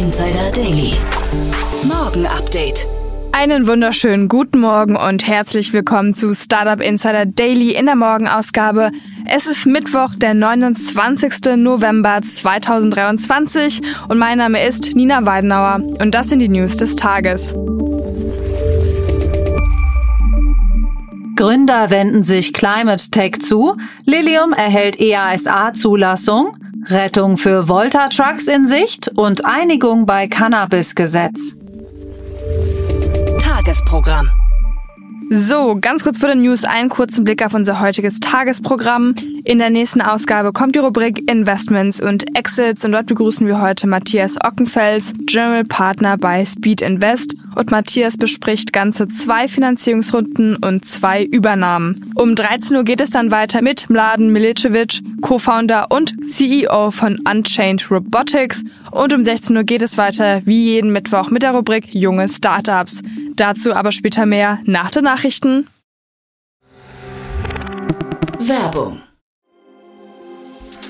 Insider Daily. Morgen Update. Einen wunderschönen guten Morgen und herzlich willkommen zu Startup Insider Daily in der Morgenausgabe. Es ist Mittwoch, der 29. November 2023 und mein Name ist Nina Weidenauer und das sind die News des Tages. Gründer wenden sich Climate Tech zu, Lilium erhält EASA-Zulassung, Rettung für Volta Trucks in Sicht und Einigung bei Cannabis-Gesetz. Tagesprogramm. So, ganz kurz vor den News einen kurzen Blick auf unser heutiges Tagesprogramm. In der nächsten Ausgabe kommt die Rubrik Investments und Exits und dort begrüßen wir heute Matthias Ockenfels, General Partner bei Speed Invest und Matthias bespricht ganze zwei Finanzierungsrunden und zwei Übernahmen. Um 13 Uhr geht es dann weiter mit Mladen Milicevic, Co-Founder und CEO von Unchained Robotics und um 16 Uhr geht es weiter wie jeden Mittwoch mit der Rubrik Junge Startups. Dazu aber später mehr nach den Nachrichten. Werbung.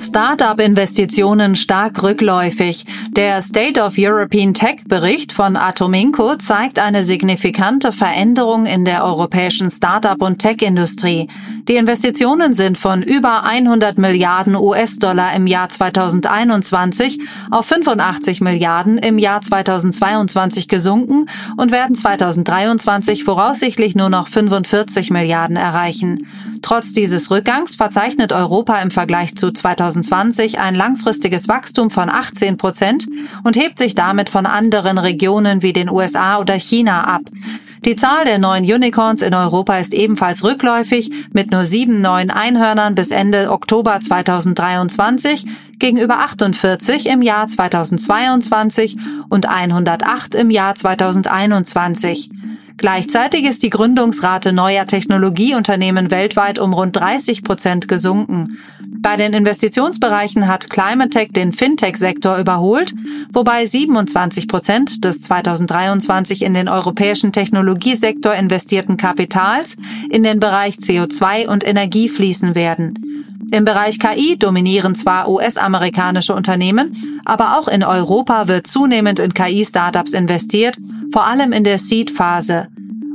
Startup-Investitionen stark rückläufig. Der State of European Tech-Bericht von Atominco zeigt eine signifikante Veränderung in der europäischen Startup- und Tech-Industrie. Die Investitionen sind von über 100 Milliarden US-Dollar im Jahr 2021 auf 85 Milliarden im Jahr 2022 gesunken und werden 2023 voraussichtlich nur noch 45 Milliarden erreichen. Trotz dieses Rückgangs verzeichnet Europa im Vergleich zu 2020 ein langfristiges Wachstum von 18 Prozent und hebt sich damit von anderen Regionen wie den USA oder China ab. Die Zahl der neuen Unicorns in Europa ist ebenfalls rückläufig mit nur sieben neuen Einhörnern bis Ende Oktober 2023 gegenüber 48 im Jahr 2022 und 108 im Jahr 2021. Gleichzeitig ist die Gründungsrate neuer Technologieunternehmen weltweit um rund 30 Prozent gesunken. Bei den Investitionsbereichen hat Climate Tech den Fintech-Sektor überholt, wobei 27 Prozent des 2023 in den europäischen Technologiesektor investierten Kapitals in den Bereich CO2 und Energie fließen werden. Im Bereich KI dominieren zwar US-amerikanische Unternehmen, aber auch in Europa wird zunehmend in KI-Startups investiert, vor allem in der Seed-Phase.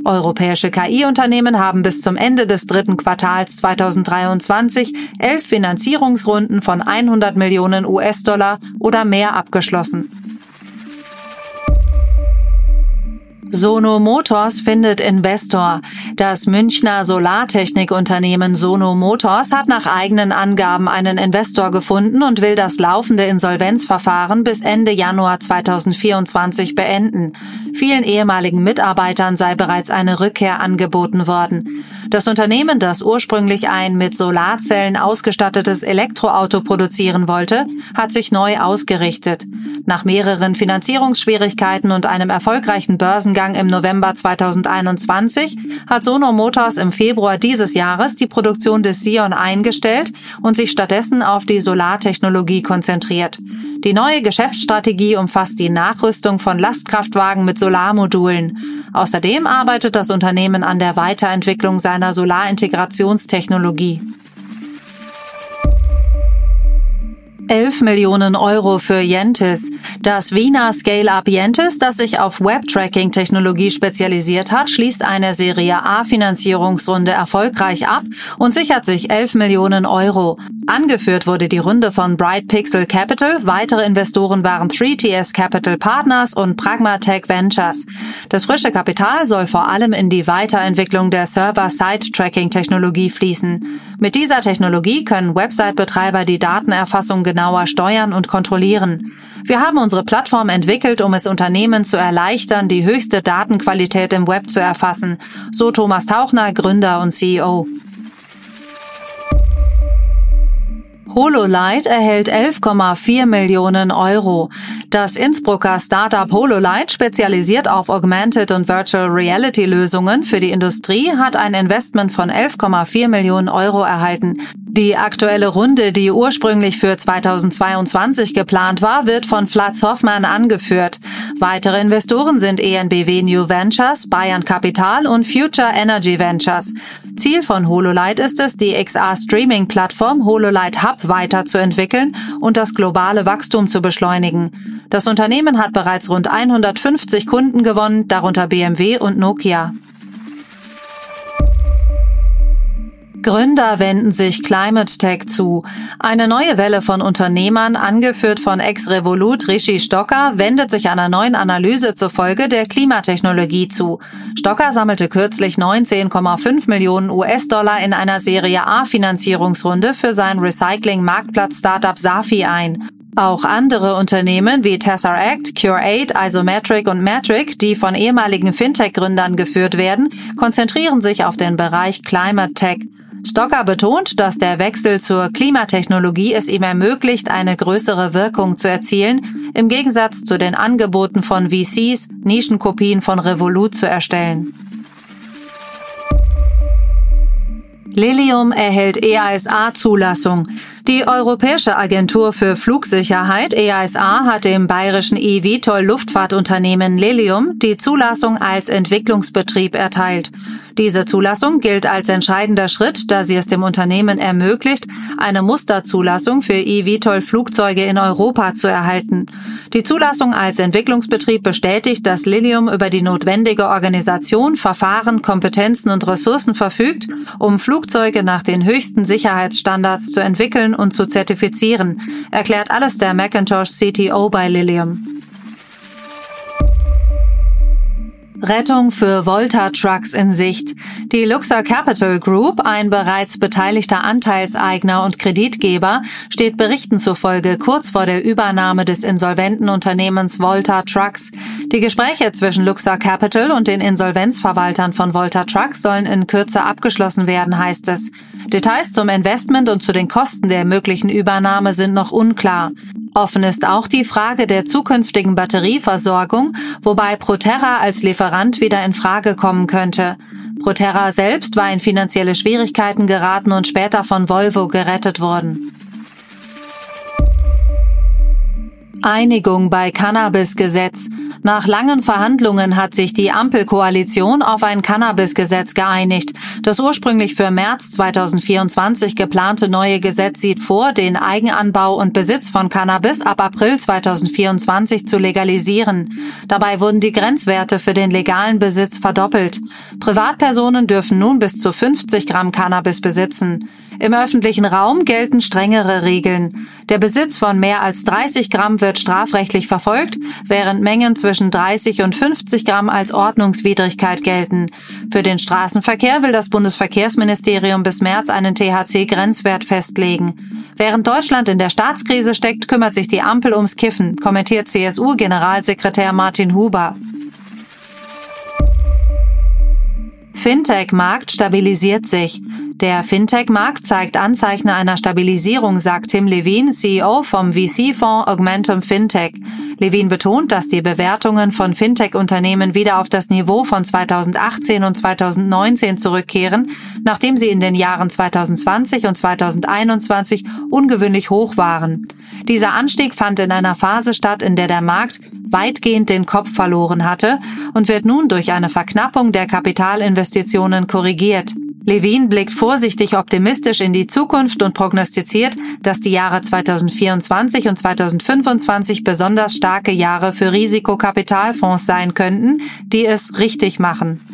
Europäische KI-Unternehmen haben bis zum Ende des dritten Quartals 2023 elf Finanzierungsrunden von 100 Millionen US-Dollar oder mehr abgeschlossen. Sono Motors findet Investor. Das Münchner Solartechnikunternehmen Sono Motors hat nach eigenen Angaben einen Investor gefunden und will das laufende Insolvenzverfahren bis Ende Januar 2024 beenden. Vielen ehemaligen Mitarbeitern sei bereits eine Rückkehr angeboten worden. Das Unternehmen, das ursprünglich ein mit Solarzellen ausgestattetes Elektroauto produzieren wollte, hat sich neu ausgerichtet. Nach mehreren Finanzierungsschwierigkeiten und einem erfolgreichen Börsengang im November 2021 hat Sono Motors im Februar dieses Jahres die Produktion des Sion eingestellt und sich stattdessen auf die Solartechnologie konzentriert. Die neue Geschäftsstrategie umfasst die Nachrüstung von Lastkraftwagen mit Solarmodulen. Außerdem arbeitet das Unternehmen an der Weiterentwicklung seiner Solarintegrationstechnologie. 11 Millionen Euro für Yentis. Das Wiener Scale-Up Yentis, das sich auf Web-Tracking-Technologie spezialisiert hat, schließt eine Serie A-Finanzierungsrunde erfolgreich ab und sichert sich 11 Millionen Euro. Angeführt wurde die Runde von Bright Pixel Capital. Weitere Investoren waren 3TS Capital Partners und Pragmatech Ventures. Das frische Kapital soll vor allem in die Weiterentwicklung der Server-Side-Tracking-Technologie fließen. Mit dieser Technologie können Website-Betreiber die Datenerfassung genauer steuern und kontrollieren. Wir haben unsere Plattform entwickelt, um es Unternehmen zu erleichtern, die höchste Datenqualität im Web zu erfassen, so Thomas Tauchner, Gründer und CEO. HoloLight erhält 11,4 Millionen Euro. Das Innsbrucker Startup HoloLight, spezialisiert auf Augmented und Virtual Reality Lösungen für die Industrie, hat ein Investment von 11,4 Millionen Euro erhalten. Die aktuelle Runde, die ursprünglich für 2022 geplant war, wird von Flatz Hoffmann angeführt. Weitere Investoren sind ENBW New Ventures, Bayern Capital und Future Energy Ventures. Ziel von HoloLight ist es, die XR-Streaming-Plattform HoloLight Hub weiterzuentwickeln und das globale Wachstum zu beschleunigen. Das Unternehmen hat bereits rund 150 Kunden gewonnen, darunter BMW und Nokia. Gründer wenden sich Climate Tech zu. Eine neue Welle von Unternehmern, angeführt von Ex-Revolut Rishi Stocker, wendet sich einer neuen Analyse zufolge der Klimatechnologie zu. Stocker sammelte kürzlich 19,5 Millionen US-Dollar in einer Serie A Finanzierungsrunde für sein Recycling-Marktplatz-Startup Safi ein. Auch andere Unternehmen wie Tesseract, Cure8, Isometric und Metric, die von ehemaligen Fintech-Gründern geführt werden, konzentrieren sich auf den Bereich Climate Tech. Stocker betont, dass der Wechsel zur Klimatechnologie es ihm ermöglicht, eine größere Wirkung zu erzielen, im Gegensatz zu den Angeboten von VCs, Nischenkopien von Revolut zu erstellen. Lilium erhält EASA-Zulassung. Die Europäische Agentur für Flugsicherheit EASA hat dem bayerischen eVTOL Luftfahrtunternehmen Lilium die Zulassung als Entwicklungsbetrieb erteilt. Diese Zulassung gilt als entscheidender Schritt, da sie es dem Unternehmen ermöglicht, eine Musterzulassung für eVTOL Flugzeuge in Europa zu erhalten. Die Zulassung als Entwicklungsbetrieb bestätigt, dass Lilium über die notwendige Organisation, Verfahren, Kompetenzen und Ressourcen verfügt, um Flugzeuge nach den höchsten Sicherheitsstandards zu entwickeln und zu zertifizieren, erklärt alles der Macintosh CTO bei Lilium. Rettung für Volta Trucks in Sicht. Die Luxor Capital Group, ein bereits beteiligter Anteilseigner und Kreditgeber, steht Berichten zufolge kurz vor der Übernahme des insolventen Unternehmens Volta Trucks. Die Gespräche zwischen Luxor Capital und den Insolvenzverwaltern von Volta Trucks sollen in Kürze abgeschlossen werden, heißt es. Details zum Investment und zu den Kosten der möglichen Übernahme sind noch unklar. Offen ist auch die Frage der zukünftigen Batterieversorgung, wobei Proterra als Lieferant wieder in Frage kommen könnte. Proterra selbst war in finanzielle Schwierigkeiten geraten und später von Volvo gerettet worden. Einigung bei Cannabis-Gesetz. Nach langen Verhandlungen hat sich die Ampelkoalition auf ein Cannabis-Gesetz geeinigt. Das ursprünglich für März 2024 geplante neue Gesetz sieht vor, den Eigenanbau und Besitz von Cannabis ab April 2024 zu legalisieren. Dabei wurden die Grenzwerte für den legalen Besitz verdoppelt. Privatpersonen dürfen nun bis zu 50 Gramm Cannabis besitzen. Im öffentlichen Raum gelten strengere Regeln. Der Besitz von mehr als 30 Gramm wird strafrechtlich verfolgt, während Mengen zwischen 30 und 50 Gramm als Ordnungswidrigkeit gelten. Für den Straßenverkehr will das Bundesverkehrsministerium bis März einen THC-Grenzwert festlegen. Während Deutschland in der Staatskrise steckt, kümmert sich die Ampel ums Kiffen, kommentiert CSU-Generalsekretär Martin Huber. Fintech-Markt stabilisiert sich. Der Fintech-Markt zeigt Anzeichen einer Stabilisierung, sagt Tim Levin, CEO vom VC-Fonds Augmentum Fintech. Levin betont, dass die Bewertungen von Fintech-Unternehmen wieder auf das Niveau von 2018 und 2019 zurückkehren, nachdem sie in den Jahren 2020 und 2021 ungewöhnlich hoch waren. Dieser Anstieg fand in einer Phase statt, in der der Markt weitgehend den Kopf verloren hatte und wird nun durch eine Verknappung der Kapitalinvestitionen korrigiert. Levin blickt vorsichtig optimistisch in die Zukunft und prognostiziert, dass die Jahre 2024 und 2025 besonders starke Jahre für Risikokapitalfonds sein könnten, die es richtig machen.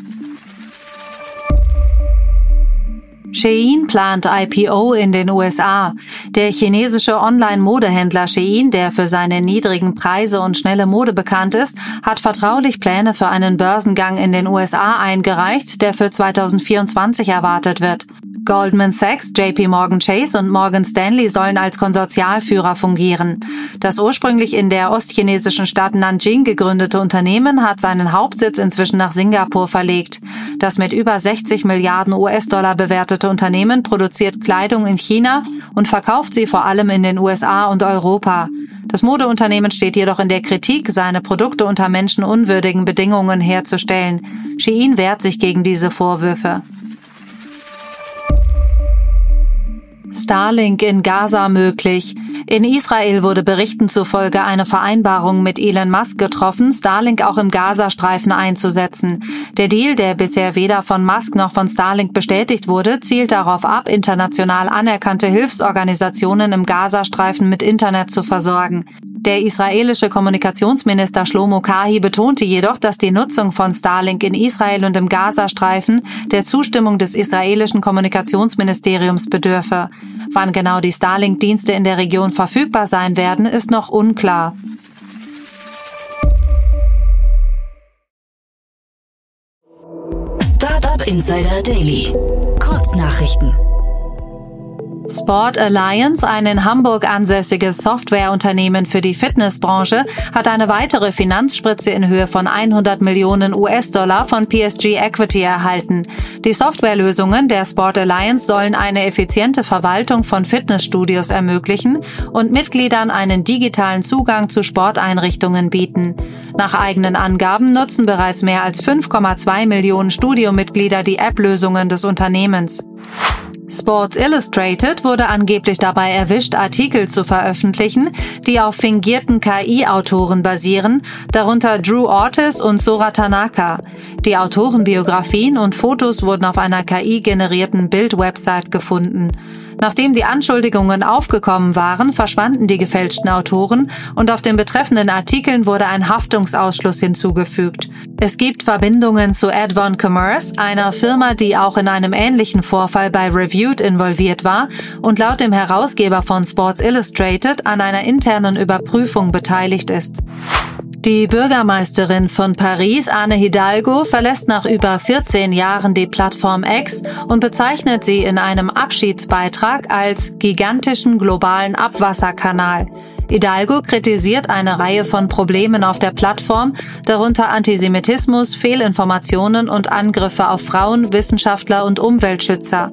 Shein plant IPO in den USA. Der chinesische Online-Modehändler Shein, der für seine niedrigen Preise und schnelle Mode bekannt ist, hat vertraulich Pläne für einen Börsengang in den USA eingereicht, der für 2024 erwartet wird. Goldman Sachs, JP Morgan Chase und Morgan Stanley sollen als Konsortialführer fungieren. Das ursprünglich in der ostchinesischen Stadt Nanjing gegründete Unternehmen hat seinen Hauptsitz inzwischen nach Singapur verlegt. Das mit über 60 Milliarden US-Dollar bewertete Unternehmen produziert Kleidung in China und verkauft sie vor allem in den USA und Europa. Das Modeunternehmen steht jedoch in der Kritik, seine Produkte unter menschenunwürdigen Bedingungen herzustellen. Shein wehrt sich gegen diese Vorwürfe. Starlink in Gaza möglich. In Israel wurde Berichten zufolge eine Vereinbarung mit Elon Musk getroffen, Starlink auch im Gazastreifen einzusetzen. Der Deal, der bisher weder von Musk noch von Starlink bestätigt wurde, zielt darauf ab, international anerkannte Hilfsorganisationen im Gazastreifen mit Internet zu versorgen. Der israelische Kommunikationsminister Shlomo Kahi betonte jedoch, dass die Nutzung von Starlink in Israel und im Gazastreifen der Zustimmung des israelischen Kommunikationsministeriums bedürfe. Wann genau die Starlink-Dienste in der Region verfügbar sein werden, ist noch unklar. Startup Insider Daily. Kurznachrichten. Sport Alliance, ein in Hamburg ansässiges Softwareunternehmen für die Fitnessbranche, hat eine weitere Finanzspritze in Höhe von 100 Millionen US-Dollar von PSG Equity erhalten. Die Softwarelösungen der Sport Alliance sollen eine effiziente Verwaltung von Fitnessstudios ermöglichen und Mitgliedern einen digitalen Zugang zu Sporteinrichtungen bieten. Nach eigenen Angaben nutzen bereits mehr als 5,2 Millionen Studiomitglieder die App-Lösungen des Unternehmens. Sports Illustrated wurde angeblich dabei erwischt, Artikel zu veröffentlichen, die auf fingierten KI-Autoren basieren, darunter Drew Ortiz und Sora Tanaka. Die Autorenbiografien und Fotos wurden auf einer KI-generierten Bild-Website gefunden. Nachdem die Anschuldigungen aufgekommen waren, verschwanden die gefälschten Autoren und auf den betreffenden Artikeln wurde ein Haftungsausschluss hinzugefügt. Es gibt Verbindungen zu Advon Commerce, einer Firma, die auch in einem ähnlichen Vorfall bei Reviewed involviert war und laut dem Herausgeber von Sports Illustrated an einer internen Überprüfung beteiligt ist. Die Bürgermeisterin von Paris, Anne Hidalgo, verlässt nach über 14 Jahren die Plattform X und bezeichnet sie in einem Abschiedsbeitrag als gigantischen globalen Abwasserkanal. Hidalgo kritisiert eine Reihe von Problemen auf der Plattform, darunter Antisemitismus, Fehlinformationen und Angriffe auf Frauen, Wissenschaftler und Umweltschützer.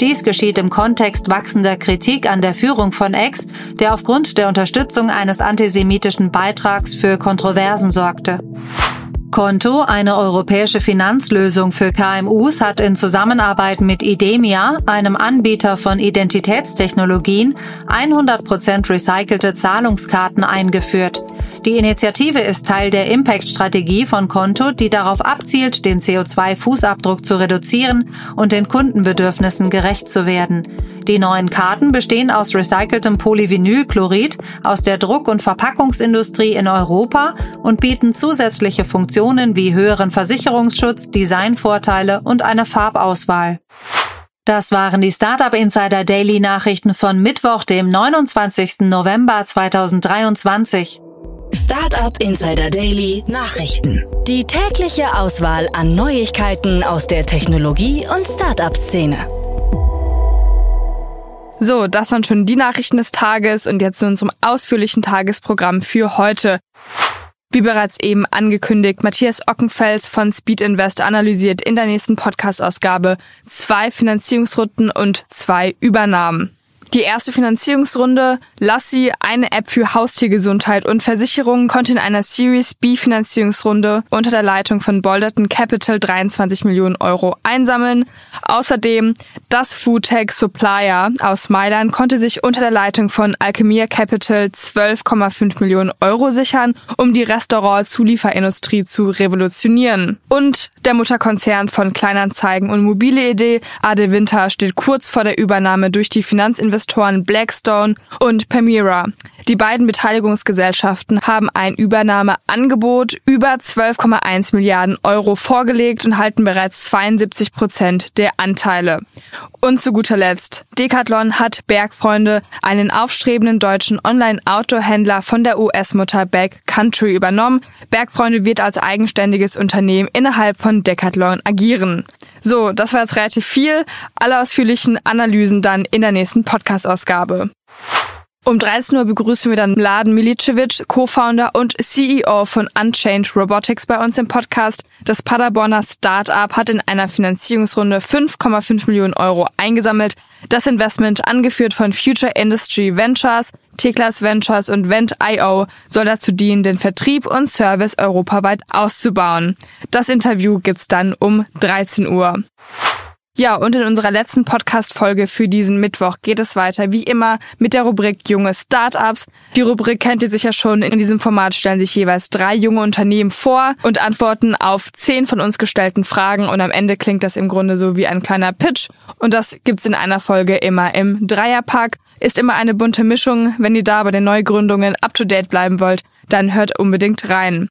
Dies geschieht im Kontext wachsender Kritik an der Führung von Ex, der aufgrund der Unterstützung eines antisemitischen Beitrags für Kontroversen sorgte. Konto, eine europäische Finanzlösung für KMUs, hat in Zusammenarbeit mit Idemia, einem Anbieter von Identitätstechnologien, 100% recycelte Zahlungskarten eingeführt. Die Initiative ist Teil der Impact-Strategie von Konto, die darauf abzielt, den CO2-Fußabdruck zu reduzieren und den Kundenbedürfnissen gerecht zu werden. Die neuen Karten bestehen aus recyceltem Polyvinylchlorid aus der Druck- und Verpackungsindustrie in Europa und bieten zusätzliche Funktionen wie höheren Versicherungsschutz, Designvorteile und eine Farbauswahl. Das waren die Startup Insider Daily Nachrichten von Mittwoch, dem 29. November 2023. Startup Insider Daily Nachrichten. Die tägliche Auswahl an Neuigkeiten aus der Technologie- und Startup-Szene. So, das waren schon die Nachrichten des Tages und jetzt zu unserem ausführlichen Tagesprogramm für heute. Wie bereits eben angekündigt, Matthias Ockenfels von Speed Invest analysiert in der nächsten Podcast-Ausgabe zwei Finanzierungsrunden und zwei Übernahmen. Die erste Finanzierungsrunde, Lassie, eine App für Haustiergesundheit und Versicherungen, konnte in einer Series B Finanzierungsrunde unter der Leitung von Bolderton Capital 23 Millionen Euro einsammeln. Außerdem das Foodtech Supplier aus Mailand konnte sich unter der Leitung von Alchemia Capital 12,5 Millionen Euro sichern, um die Restaurant-Zulieferindustrie zu revolutionieren. Und der Mutterkonzern von Kleinanzeigen und mobile Idee, Ade Winter, steht kurz vor der Übernahme durch die Finanzinvestoren Investoren Blackstone und Permira. Die beiden Beteiligungsgesellschaften haben ein Übernahmeangebot über 12,1 Milliarden Euro vorgelegt und halten bereits 72 Prozent der Anteile. Und zu guter Letzt, Decathlon hat Bergfreunde, einen aufstrebenden deutschen Online-Outdoor-Händler von der US-Mutter Back Country übernommen. Bergfreunde wird als eigenständiges Unternehmen innerhalb von Decathlon agieren. So, das war jetzt relativ viel. Alle ausführlichen Analysen dann in der nächsten Podcast-Ausgabe. Um 13 Uhr begrüßen wir dann Mladen Milicevic, Co-Founder und CEO von Unchained Robotics bei uns im Podcast. Das Paderborner Startup hat in einer Finanzierungsrunde 5,5 Millionen Euro eingesammelt. Das Investment, angeführt von Future Industry Ventures, T-Class Ventures und Vent.io, soll dazu dienen, den Vertrieb und Service europaweit auszubauen. Das Interview gibt's dann um 13 Uhr. Ja, und in unserer letzten Podcast-Folge für diesen Mittwoch geht es weiter, wie immer, mit der Rubrik Junge Startups. Die Rubrik kennt ihr sicher schon. In diesem Format stellen sich jeweils drei junge Unternehmen vor und antworten auf zehn von uns gestellten Fragen. Und am Ende klingt das im Grunde so wie ein kleiner Pitch. Und das gibt's in einer Folge immer im Dreierpack. Ist immer eine bunte Mischung. Wenn ihr da bei den Neugründungen up to date bleiben wollt, dann hört unbedingt rein.